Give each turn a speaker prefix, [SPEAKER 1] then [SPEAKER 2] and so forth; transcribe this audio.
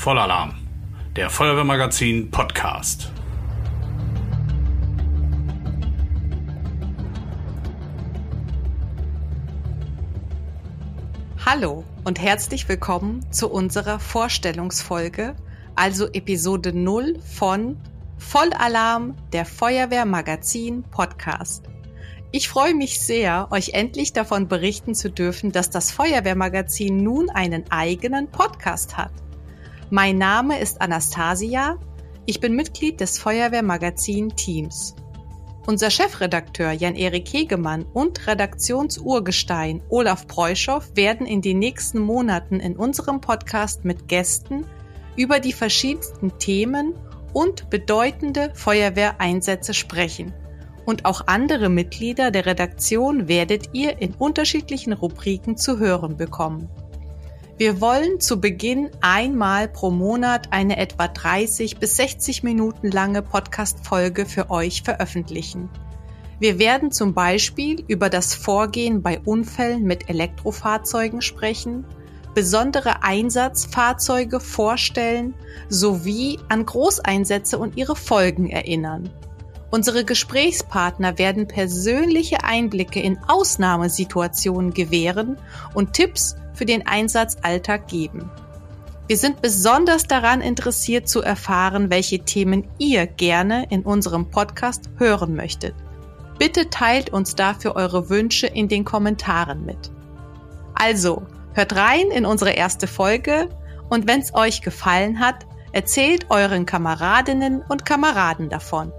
[SPEAKER 1] Vollalarm, der Feuerwehrmagazin Podcast.
[SPEAKER 2] Hallo und herzlich willkommen zu unserer Vorstellungsfolge, also Episode 0 von Vollalarm, der Feuerwehrmagazin Podcast. Ich freue mich sehr, euch endlich davon berichten zu dürfen, dass das Feuerwehrmagazin nun einen eigenen Podcast hat. Mein Name ist Anastasia. Ich bin Mitglied des Feuerwehrmagazin-Teams. Unser Chefredakteur Jan-Erik Hegemann und Redaktionsurgestein Olaf Preuschow werden in den nächsten Monaten in unserem Podcast mit Gästen über die verschiedensten Themen und bedeutende Feuerwehreinsätze sprechen und auch andere Mitglieder der Redaktion werdet ihr in unterschiedlichen Rubriken zu hören bekommen. Wir wollen zu Beginn einmal pro Monat eine etwa 30 bis 60 Minuten lange Podcast-Folge für euch veröffentlichen. Wir werden zum Beispiel über das Vorgehen bei Unfällen mit Elektrofahrzeugen sprechen, besondere Einsatzfahrzeuge vorstellen sowie an Großeinsätze und ihre Folgen erinnern. Unsere Gesprächspartner werden persönliche Einblicke in Ausnahmesituationen gewähren und Tipps für den Einsatzalltag geben. Wir sind besonders daran interessiert zu erfahren, welche Themen ihr gerne in unserem Podcast hören möchtet. Bitte teilt uns dafür eure Wünsche in den Kommentaren mit. Also, hört rein in unsere erste Folge und wenn es euch gefallen hat, erzählt euren Kameradinnen und Kameraden davon.